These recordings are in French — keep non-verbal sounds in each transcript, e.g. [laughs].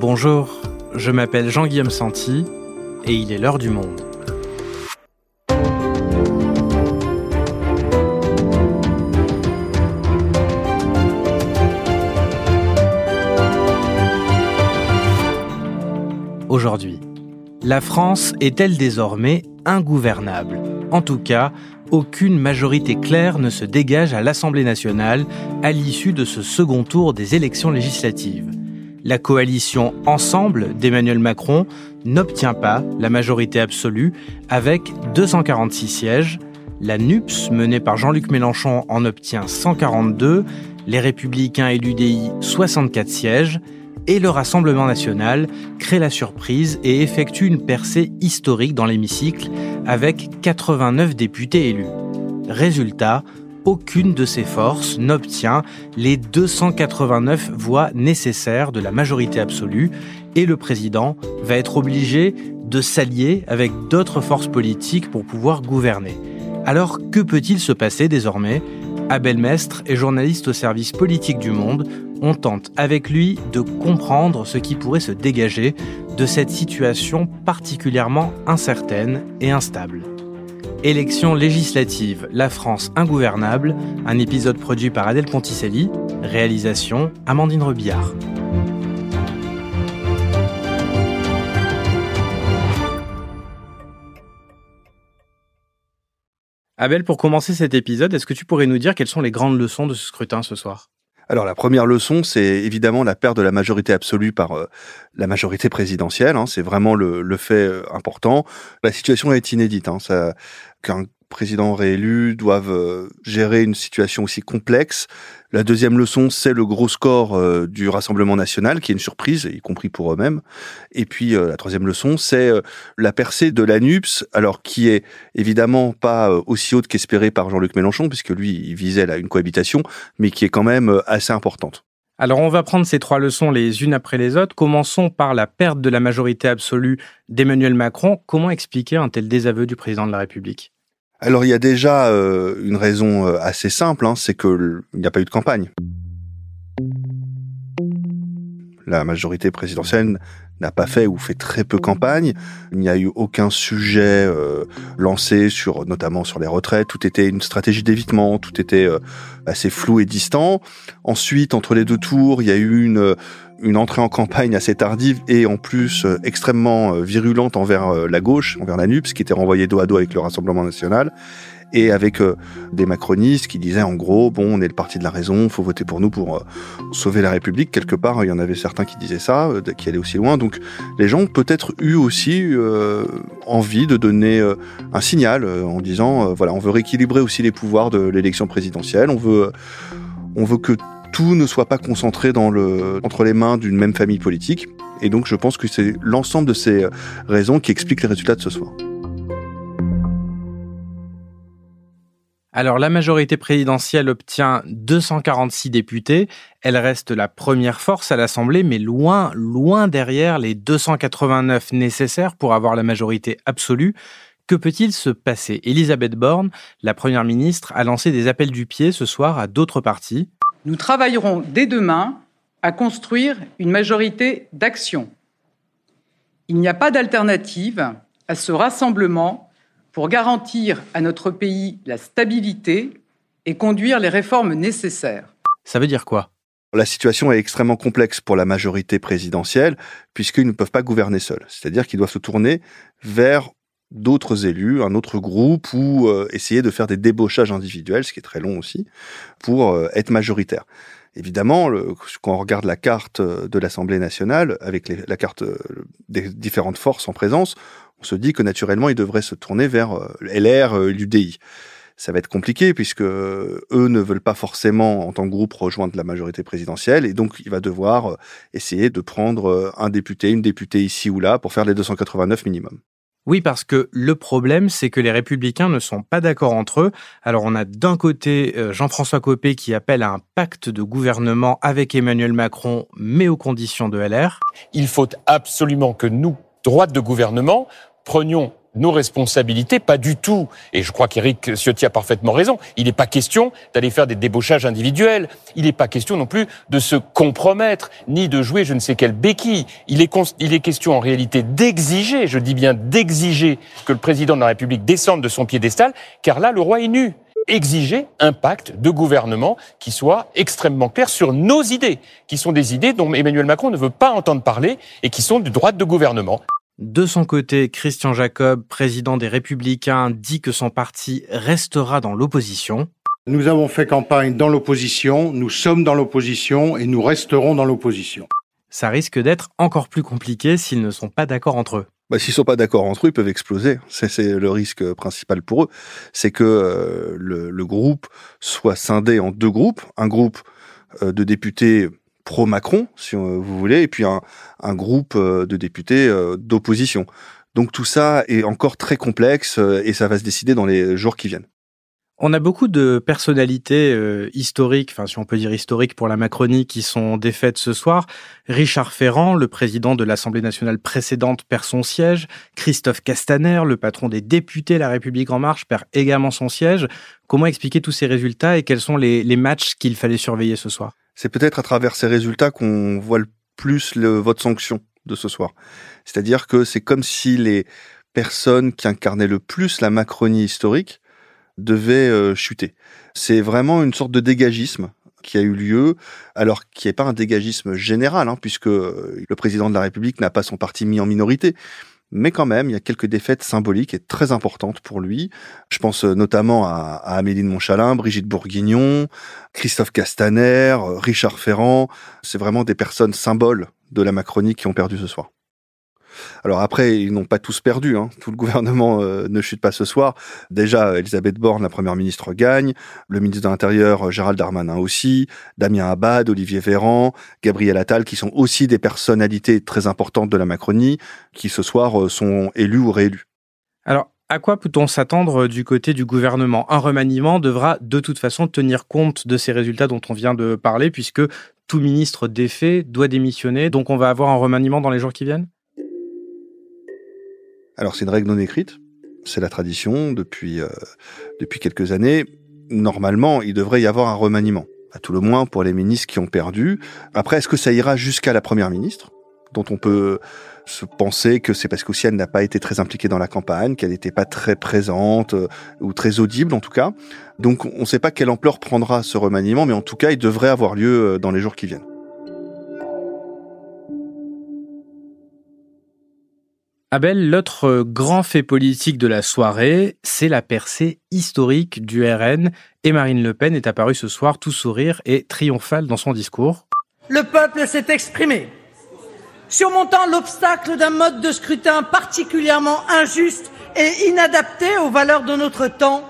Bonjour, je m'appelle Jean-Guillaume Santi et il est l'heure du monde. Aujourd'hui, la France est-elle désormais ingouvernable? En tout cas, aucune majorité claire ne se dégage à l'Assemblée nationale à l'issue de ce second tour des élections législatives. La coalition Ensemble d'Emmanuel Macron n'obtient pas la majorité absolue avec 246 sièges. La NUPS, menée par Jean-Luc Mélenchon, en obtient 142, les Républicains et l'UDI 64 sièges, et le Rassemblement national crée la surprise et effectue une percée historique dans l'hémicycle avec 89 députés élus. Résultat, aucune de ces forces n'obtient les 289 voix nécessaires de la majorité absolue et le président va être obligé de s'allier avec d'autres forces politiques pour pouvoir gouverner. Alors que peut-il se passer désormais? Abel Mestre est journaliste au service politique du Monde. On tente avec lui de comprendre ce qui pourrait se dégager de cette situation particulièrement incertaine et instable. Élections législatives, la France ingouvernable, un épisode produit par Adèle Ponticelli, réalisation Amandine Rebillard. Abel, pour commencer cet épisode, est-ce que tu pourrais nous dire quelles sont les grandes leçons de ce scrutin ce soir? Alors la première leçon, c'est évidemment la perte de la majorité absolue par euh, la majorité présidentielle. Hein, c'est vraiment le, fait euh, important. La situation est inédite. Hein, ça, président réélu doivent euh, gérer une situation aussi complexe. La deuxième leçon, c'est le gros score euh, du Rassemblement national, qui est une surprise, y compris pour eux-mêmes. Et puis euh, la troisième leçon, c'est la percée de l'ANUPS, alors qui est évidemment pas aussi haute qu'espérée par Jean-Luc Mélenchon, puisque lui, il visait une cohabitation, mais qui est quand même assez importante. Alors on va prendre ces trois leçons les unes après les autres. Commençons par la perte de la majorité absolue d'Emmanuel Macron. Comment expliquer un tel désaveu du président de la République? Alors il y a déjà euh, une raison euh, assez simple, hein, c'est qu'il n'y a pas eu de campagne. La majorité présidentielle n'a pas fait ou fait très peu campagne. Il n'y a eu aucun sujet euh, lancé sur, notamment sur les retraites. Tout était une stratégie d'évitement. Tout était assez flou et distant. Ensuite, entre les deux tours, il y a eu une une entrée en campagne assez tardive et en plus euh, extrêmement euh, virulente envers euh, la gauche, envers la NUPS, qui était renvoyée dos à dos avec le Rassemblement national, et avec des macronistes qui disaient en gros, bon, on est le parti de la raison, faut voter pour nous pour sauver la République. Quelque part, il y en avait certains qui disaient ça, qui allaient aussi loin. Donc, les gens ont peut-être eu aussi envie de donner un signal en disant, voilà, on veut rééquilibrer aussi les pouvoirs de l'élection présidentielle, on veut, on veut que tout ne soit pas concentré entre les mains d'une même famille politique. Et donc je pense que c'est l'ensemble de ces raisons qui expliquent les résultats de ce soir. Alors la majorité présidentielle obtient 246 députés, elle reste la première force à l'Assemblée, mais loin, loin derrière les 289 nécessaires pour avoir la majorité absolue. Que peut-il se passer? Elisabeth Borne, la Première ministre, a lancé des appels du pied ce soir à d'autres partis. Nous travaillerons dès demain à construire une majorité d'action. Il n'y a pas d'alternative à ce rassemblement pour garantir à notre pays la stabilité et conduire les réformes nécessaires. Ça veut dire quoi? La situation est extrêmement complexe pour la majorité présidentielle puisqu'ils ne peuvent pas gouverner seuls. C'est-à-dire qu'ils doivent se tourner vers d'autres élus, un autre groupe, ou euh, essayer de faire des débauchages individuels, ce qui est très long aussi, pour euh, être majoritaire. Évidemment, le, quand on regarde la carte euh, de l'Assemblée nationale, avec la carte des différentes forces en présence, on se dit que naturellement, ils devraient se tourner vers LR, l'UDI. Ça va être compliqué puisque eux ne veulent pas forcément, en tant que groupe, rejoindre la majorité présidentielle, et donc il va devoir essayer de prendre un député, une députée ici ou là pour faire les 289 minimum. Oui, parce que le problème, c'est que les républicains ne sont pas d'accord entre eux. Alors on a d'un côté euh, Jean-François Copé qui appelle à un pacte de gouvernement avec Emmanuel Macron, mais aux conditions de LR. Il faut absolument que nous, droite de gouvernement, prenions nos responsabilités, pas du tout. Et je crois qu'Éric Ciotti a parfaitement raison. Il n'est pas question d'aller faire des débauchages individuels. Il n'est pas question non plus de se compromettre, ni de jouer je ne sais quelle béquille. Il est, il est question en réalité d'exiger, je dis bien d'exiger, que le président de la République descende de son piédestal, car là, le roi est nu exiger un pacte de gouvernement qui soit extrêmement clair sur nos idées, qui sont des idées dont Emmanuel Macron ne veut pas entendre parler et qui sont du droit de gouvernement. De son côté, Christian Jacob, président des Républicains, dit que son parti restera dans l'opposition. Nous avons fait campagne dans l'opposition, nous sommes dans l'opposition et nous resterons dans l'opposition. Ça risque d'être encore plus compliqué s'ils ne sont pas d'accord entre eux. Bah, S'ils sont pas d'accord entre eux, ils peuvent exploser. C'est le risque principal pour eux. C'est que euh, le, le, groupe soit scindé en deux groupes. Un groupe euh, de députés pro-Macron, si vous voulez, et puis un, groupe euh, de députés euh, d'opposition. Donc tout ça est encore très complexe euh, et ça va se décider dans les jours qui viennent. On a beaucoup de personnalités historiques, enfin si on peut dire historiques pour la Macronie, qui sont défaites ce soir. Richard Ferrand, le président de l'Assemblée nationale précédente, perd son siège. Christophe Castaner, le patron des députés La République en marche, perd également son siège. Comment expliquer tous ces résultats et quels sont les matchs qu'il fallait surveiller ce soir? C'est peut-être à travers ces résultats qu'on voit le plus le vote sanction de ce soir. C'est-à-dire que c'est comme si les personnes qui incarnaient le plus la Macronie historique devaient euh, chuter. C'est vraiment une sorte de dégagisme qui a eu lieu, alors qui n'est pas un dégagisme général, hein, puisque euh, le président de la République n'a pas son parti mis en minorité, mais quand même, il y a quelques défaites symboliques et très importantes pour lui. Je pense euh, notamment à, à Amélie de Montchalin, Brigitte Bourguignon, Christophe Castaner, euh, Richard Ferrand. C'est vraiment des personnes symboles de la Macronie qui ont perdu ce soir. Alors après, ils n'ont pas tous perdu. Hein. Tout le gouvernement euh, ne chute pas ce soir. Déjà, Elisabeth Borne, la première ministre, gagne. Le ministre de l'Intérieur, euh, Gérald Darmanin aussi. Damien Abad, Olivier Véran, Gabriel Attal, qui sont aussi des personnalités très importantes de la Macronie, qui ce soir euh, sont élus ou réélus. Alors, à quoi peut-on s'attendre du côté du gouvernement? Un remaniement devra de toute façon tenir compte de ces résultats dont on vient de parler, puisque tout ministre défait doit démissionner. Donc on va avoir un remaniement dans les jours qui viennent? Alors c'est une règle non écrite, c'est la tradition depuis, euh, depuis quelques années. Normalement, il devrait y avoir un remaniement, à tout le moins pour les ministres qui ont perdu. Après, est-ce que ça ira jusqu'à la première ministre dont on peut se penser que c'est parce qu'aussi elle n'a pas été très impliquée dans la campagne, qu'elle n'était pas très présente euh, ou très audible en tout cas? Donc on ne sait pas quelle ampleur prendra ce remaniement, mais en tout cas il devrait avoir lieu euh, dans les jours qui viennent. Abel, l'autre grand fait politique de la soirée, c'est la percée historique du RN et Marine Le Pen est apparue ce soir tout sourire et triomphale dans son discours. Le peuple s'est exprimé. Surmontant l'obstacle d'un mode de scrutin particulièrement injuste et inadapté aux valeurs de notre temps,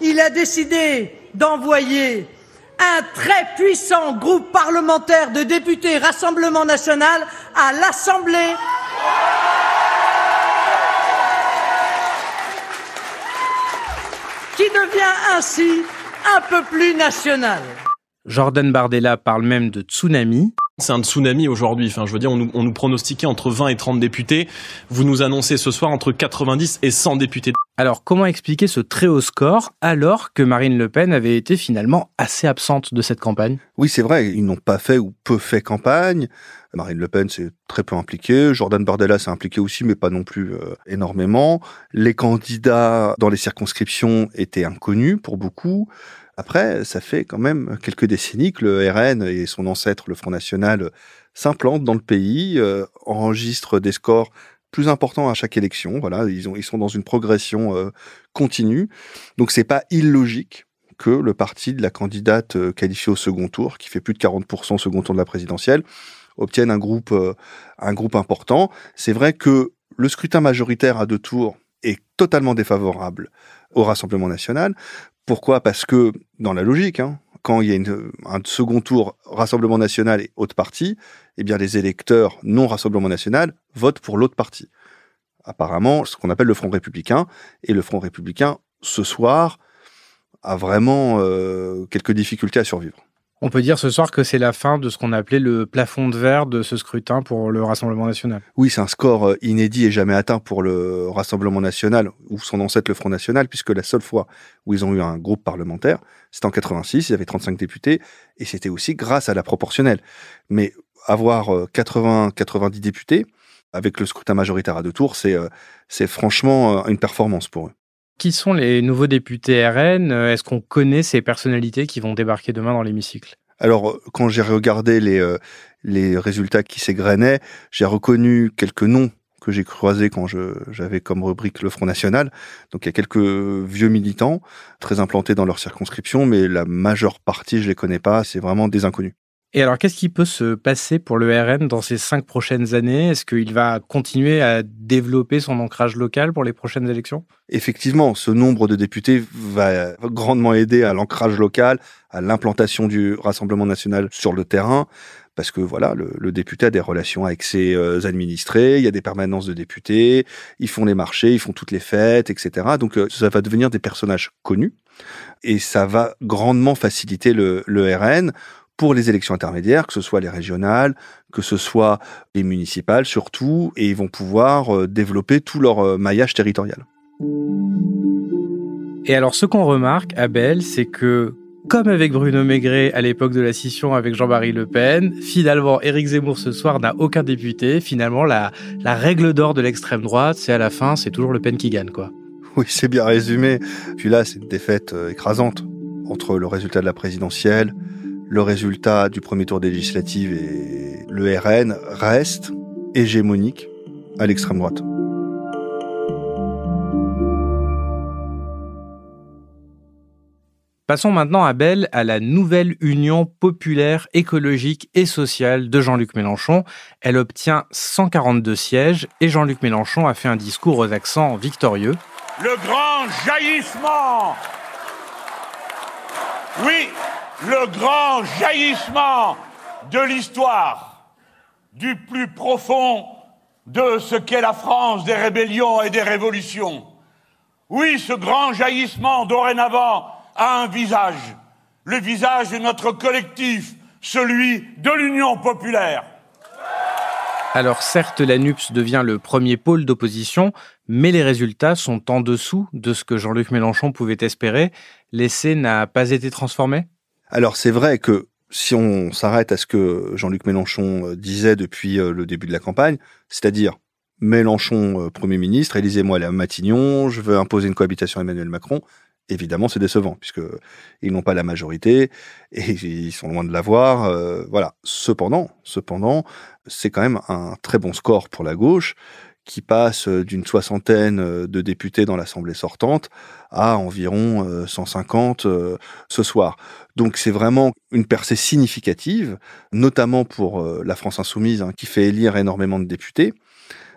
il a décidé d'envoyer un très puissant groupe parlementaire de députés Rassemblement national à l'Assemblée qui devient ainsi un peu plus national. Jordan Bardella parle même de tsunami. C'est un tsunami aujourd'hui. Enfin, je veux dire, on nous, on nous, pronostiquait entre 20 et 30 députés. Vous nous annoncez ce soir entre 90 et 100 députés. Alors, comment expliquer ce très haut score alors que Marine Le Pen avait été finalement assez absente de cette campagne? Oui, c'est vrai, ils n'ont pas fait ou peu fait campagne. Marine Le Pen s'est très peu impliquée. Jordan Bardella s'est impliqué aussi, mais pas non plus euh, énormément. Les candidats dans les circonscriptions étaient inconnus pour beaucoup. Après, ça fait quand même quelques décennies que le RN et son ancêtre, le Front National, s'implantent dans le pays, euh, enregistrent des scores plus importants à chaque élection. Voilà, ils, ont, ils sont dans une progression euh, continue. Donc c'est pas illogique que le parti de la candidate euh, qualifiée au second tour, qui fait plus de 40% au second tour de la présidentielle, obtienne un groupe, euh, un groupe important. C'est vrai que le scrutin majoritaire à deux tours est totalement défavorable au Rassemblement national. Pourquoi? Parce que, dans la logique, hein, quand il y a un second tour Rassemblement national et autre parti, eh bien les électeurs non Rassemblement national votent pour l'autre parti. Apparemment, ce qu'on appelle le Front républicain. Et le Front républicain, ce soir, a vraiment euh, quelques difficultés à survivre. On peut dire ce soir que c'est la fin de ce qu'on appelait le plafond de verre de ce scrutin pour le Rassemblement national. Oui, c'est un score euh, inédit et jamais atteint pour le Rassemblement national ou son ancêtre le Front national, puisque la seule fois où ils ont eu un groupe parlementaire, c'était en 86, ils avaient 35 députés, et c'était aussi grâce à la proportionnelle. Mais avoir 80, euh, 90 députés, avec le scrutin majoritaire à deux tours, c'est euh, c'est franchement une performance pour eux. Qui sont les nouveaux députés RN Est-ce qu'on connaît ces personnalités qui vont débarquer demain dans l'hémicycle? Alors, quand j'ai regardé les, euh, les résultats qui s'égrenaient, j'ai reconnu quelques noms que j'ai croisés quand j'avais comme rubrique le Front National. Donc il y a quelques vieux militants très implantés dans leur circonscription, mais la majeure partie, je les connais pas, c'est vraiment des inconnus. Et alors, qu'est-ce qui peut se passer pour le RN dans ces cinq prochaines années? Est-ce qu'il va continuer à développer son ancrage local pour les prochaines élections? Effectivement, ce nombre de députés va grandement aider à l'ancrage local, à l'implantation du Rassemblement national sur le terrain, parce que voilà, le, député a des relations avec ses euh, administrés, il y a des permanences de députés, ils font les marchés, ils font toutes les fêtes, etc. Donc euh, ça va devenir des personnages connus et ça va grandement faciliter le, le RN pour les élections intermédiaires, que ce soit les régionales, que ce soit les municipales surtout, et ils vont pouvoir euh, développer tout leur euh, maillage territorial. Et alors ce qu'on remarque, Abel, c'est que comme avec Bruno Maigret à l'époque de la scission avec Jean-Marie Le Pen, finalement Éric Zemmour ce soir n'a aucun député. Finalement, la, la règle d'or de l'extrême droite, c'est à la fin, c'est toujours Le Pen qui gagne, quoi. Oui, c'est bien résumé. Puis là, c'est une défaite euh, écrasante entre le résultat de la présidentielle, le résultat du premier tour des législatives et le RN reste hégémonique à l'extrême droite. Passons maintenant, à Belle, à la nouvelle Union populaire, écologique et sociale de Jean-Luc Mélenchon. Elle obtient 142 sièges et Jean-Luc Mélenchon a fait un discours aux accents victorieux. Le grand jaillissement Oui, le grand jaillissement de l'histoire, du plus profond de ce qu'est la France des rébellions et des révolutions. Oui, ce grand jaillissement dorénavant a un visage, le visage de notre collectif, celui de l'Union populaire. Alors certes, la NUPS devient le premier pôle d'opposition, mais les résultats sont en dessous de ce que Jean-Luc Mélenchon pouvait espérer. L'essai n'a pas été transformé? Alors c'est vrai que si on s'arrête à ce que Jean-Luc Mélenchon euh, disait depuis euh, le début de la campagne, c'est-à-dire Mélenchon euh, Premier ministre, élisez-moi à Matignon, je veux imposer une cohabitation à Emmanuel Macron, évidemment c'est décevant puisque ils n'ont pas la majorité et [laughs] ils sont loin de l'avoir. voilà. Cependant, cependant, c'est quand même un très bon score pour la gauche qui passe euh, d'une soixantaine euh, de députés dans l'Assemblée sortante à environ 150 euh, ce soir. Donc c'est vraiment une percée significative, notamment pour la France insoumise, hein, qui fait élire énormément de députés.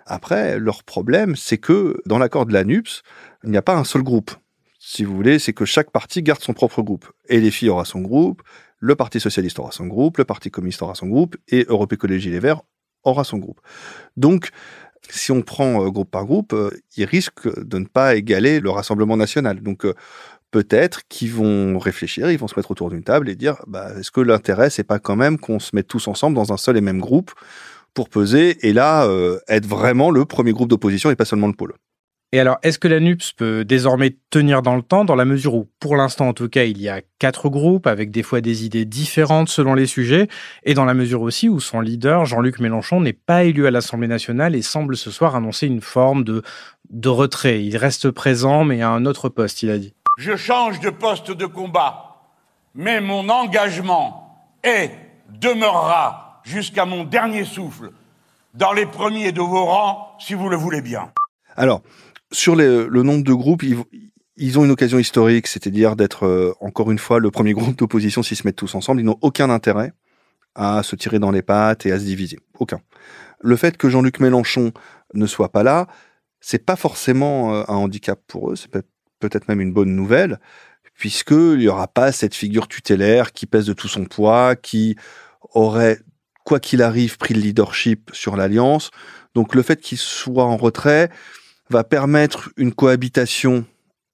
Après, leur problème, c'est que dans l'accord de la NUPS, il n'y a pas un seul groupe. Si vous voulez, c'est que chaque parti garde son propre groupe. Et les filles aura son groupe, le Parti socialiste aura son groupe, le Parti communiste aura son groupe, et Europe Écologie Les Verts aura son groupe. Donc, si on prend euh, groupe par groupe, euh, ils risquent de ne pas égaler le Rassemblement national. Donc euh, peut-être qu'ils vont réfléchir, ils vont se mettre autour d'une table et dire bah, est-ce que l'intérêt, c'est pas quand même qu'on se mette tous ensemble dans un seul et même groupe pour peser et là être vraiment le premier groupe d'opposition et pas seulement le pôle? Et alors, est-ce que la NUPS peut désormais tenir dans le temps, dans la mesure où, pour l'instant en tout cas, il y a quatre groupes avec des fois des idées différentes selon les sujets, et dans la mesure aussi où son leader, Jean-Luc Mélenchon, n'est pas élu à l'Assemblée nationale et semble ce soir annoncer une forme de, de retrait? Il reste présent, mais à un autre poste, il a dit. Je change de poste de combat, mais mon engagement est, demeurera jusqu'à mon dernier souffle, dans les premiers de vos rangs, si vous le voulez bien. Alors, sur le nombre de groupes, ils, ont une occasion historique, c'est-à-dire d'être euh, encore une fois le premier groupe d'opposition s'ils se mettent tous ensemble. Ils n'ont aucun intérêt à se tirer dans les pattes et à se diviser. Aucun. Le fait que Jean-Luc Mélenchon ne soit pas là, c'est pas forcément euh, un handicap pour eux, c'est peut-être même une bonne nouvelle, puisqu'il n'y aura pas cette figure tutélaire qui pèse de tout son poids, qui aurait, quoi qu'il arrive, pris le leadership sur l'alliance. Donc le fait qu'il soit en retrait, va permettre une cohabitation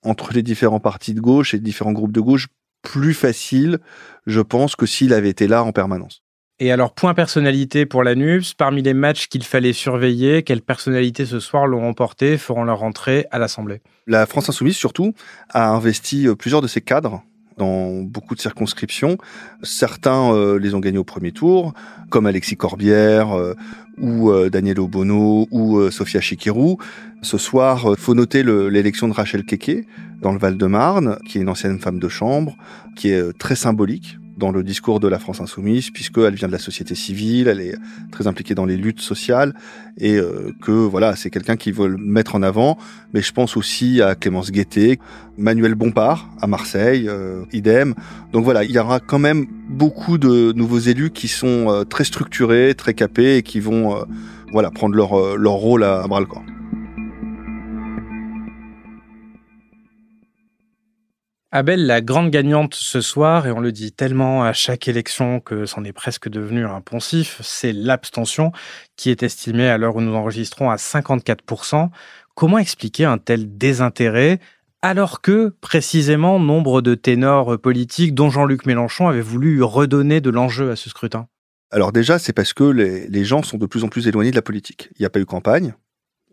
entre les différents partis de gauche et différents groupes de gauche plus facile, je pense, que s'il avait été là en permanence. Et alors, point personnalité pour la NUPS, parmi les matchs qu'il fallait surveiller, quelles personnalités ce soir l'ont remporté, feront leur entrée à l'Assemblée? La France Insoumise, surtout, a investi euh, plusieurs de ses cadres dans beaucoup de circonscriptions. Certains euh, les ont gagnés au premier tour, comme Alexis Corbière euh, ou Daniel Obono ou Sophia Chikirou. Ce soir, faut noter l'élection de Rachel Keke dans le Val-de-Marne, qui est une ancienne femme de chambre, qui est très symbolique dans le discours de la France insoumise, puisqu'elle vient de la société civile, elle est très impliquée dans les luttes sociales, et euh, que voilà, c'est quelqu'un qui veut le mettre en avant. Mais je pense aussi à Clémence Guettet, Manuel Bompard à Marseille, euh, idem. Donc voilà, il y aura quand même beaucoup de nouveaux élus qui sont euh, très structurés, très capés, et qui vont voilà prendre leur, leur rôle à, à bras le corps. Abel, la grande gagnante ce soir, et on le dit tellement à chaque élection que c'en est presque devenu un poncif, c'est l'abstention qui est estimée à l'heure où nous enregistrons à 54%. Comment expliquer un tel désintérêt alors que, précisément, nombre de ténors politiques, dont Jean-Luc Mélenchon, avait voulu redonner de l'enjeu à ce scrutin? Alors déjà, c'est parce que les, les gens sont de plus en plus éloignés de la politique. Il n'y a pas eu campagne,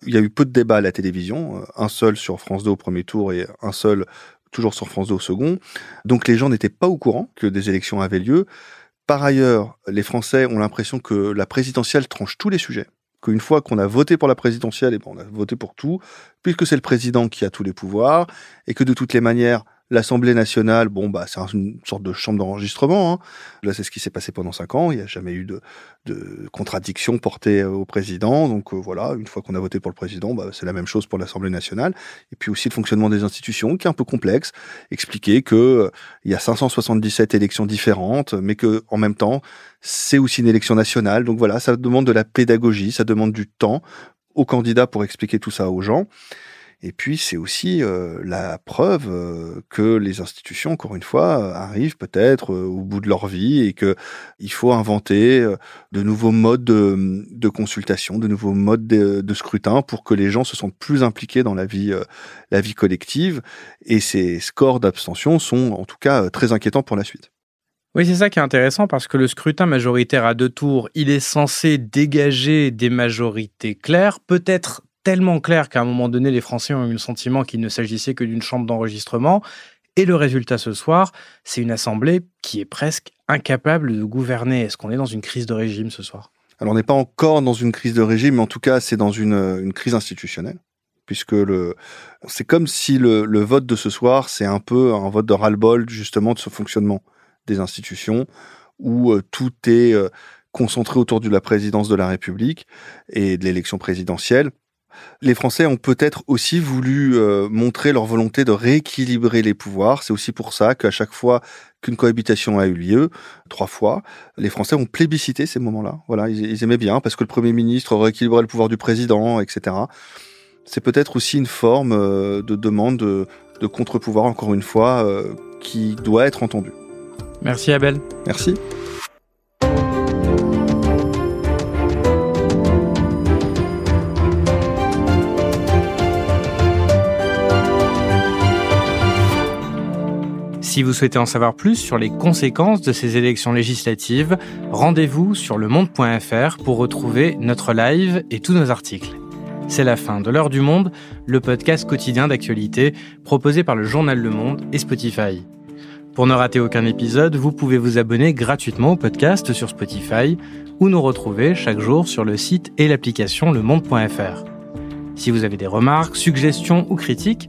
il y a eu peu de débats à la télévision, un seul sur France 2 au premier tour et un seul toujours sur France 2 au second. Donc les gens n'étaient pas au courant que des élections avaient lieu. Par ailleurs, les Français ont l'impression que la présidentielle tranche tous les sujets. Qu'une fois qu'on a voté pour la présidentielle, eh ben on a voté pour tout, puisque c'est le président qui a tous les pouvoirs, et que de toutes les manières, L'Assemblée nationale, bon, bah, c'est une sorte de chambre d'enregistrement. Hein. Là, c'est ce qui s'est passé pendant cinq ans. Il n'y a jamais eu de, de contradiction portée au président. Donc euh, voilà, une fois qu'on a voté pour le président, bah, c'est la même chose pour l'Assemblée nationale. Et puis aussi le fonctionnement des institutions, qui est un peu complexe. Expliquer que euh, il y a 577 élections différentes, mais que en même temps, c'est aussi une élection nationale. Donc voilà, ça demande de la pédagogie, ça demande du temps aux candidats pour expliquer tout ça aux gens. Et puis c'est aussi euh, la preuve euh, que les institutions, encore une fois, arrivent peut-être au bout de leur vie et que il faut inventer de nouveaux modes de, consultation, de nouveaux modes de, scrutin pour que les gens se sentent plus impliqués dans la vie, la vie collective. Et ces scores d'abstention sont en tout cas très inquiétants pour la suite. Oui, c'est ça qui est intéressant parce que le scrutin majoritaire à deux tours, il est censé dégager des majorités claires, peut-être tellement clair qu'à un moment donné, les Français ont eu le sentiment qu'il ne s'agissait que d'une chambre d'enregistrement. Et le résultat ce soir, c'est une assemblée qui est presque incapable de gouverner. Est-ce qu'on est dans une crise de régime ce soir? Alors on n'est pas encore dans une crise de régime, mais en tout cas c'est dans une, crise institutionnelle puisque c'est comme si le, le, vote de ce soir, c'est un peu un vote de ras-le-bol justement de ce fonctionnement des institutions où euh, tout est euh, concentré autour de la présidence de la République et de l'élection présidentielle. Les Français ont peut-être aussi voulu euh, montrer leur volonté de rééquilibrer les pouvoirs. C'est aussi pour ça qu'à chaque fois qu'une cohabitation a eu lieu, trois fois, les Français ont plébiscité ces moments-là. Voilà, ils, aimaient bien parce que le Premier ministre rééquilibrait le pouvoir du président, etc. C'est peut-être aussi une forme euh, de demande de, de contre-pouvoir, encore une fois, euh, qui doit être entendue. Merci Abel. Merci. Si vous souhaitez en savoir plus sur les conséquences de ces élections législatives, rendez-vous sur lemonde.fr pour retrouver notre live et tous nos articles. C'est la fin de l'heure du monde, le podcast quotidien d'actualité proposé par le journal Le Monde et Spotify. Pour ne rater aucun épisode, vous pouvez vous abonner gratuitement au podcast sur Spotify ou nous retrouver chaque jour sur le site et l'application lemonde.fr. Si vous avez des remarques, suggestions ou critiques,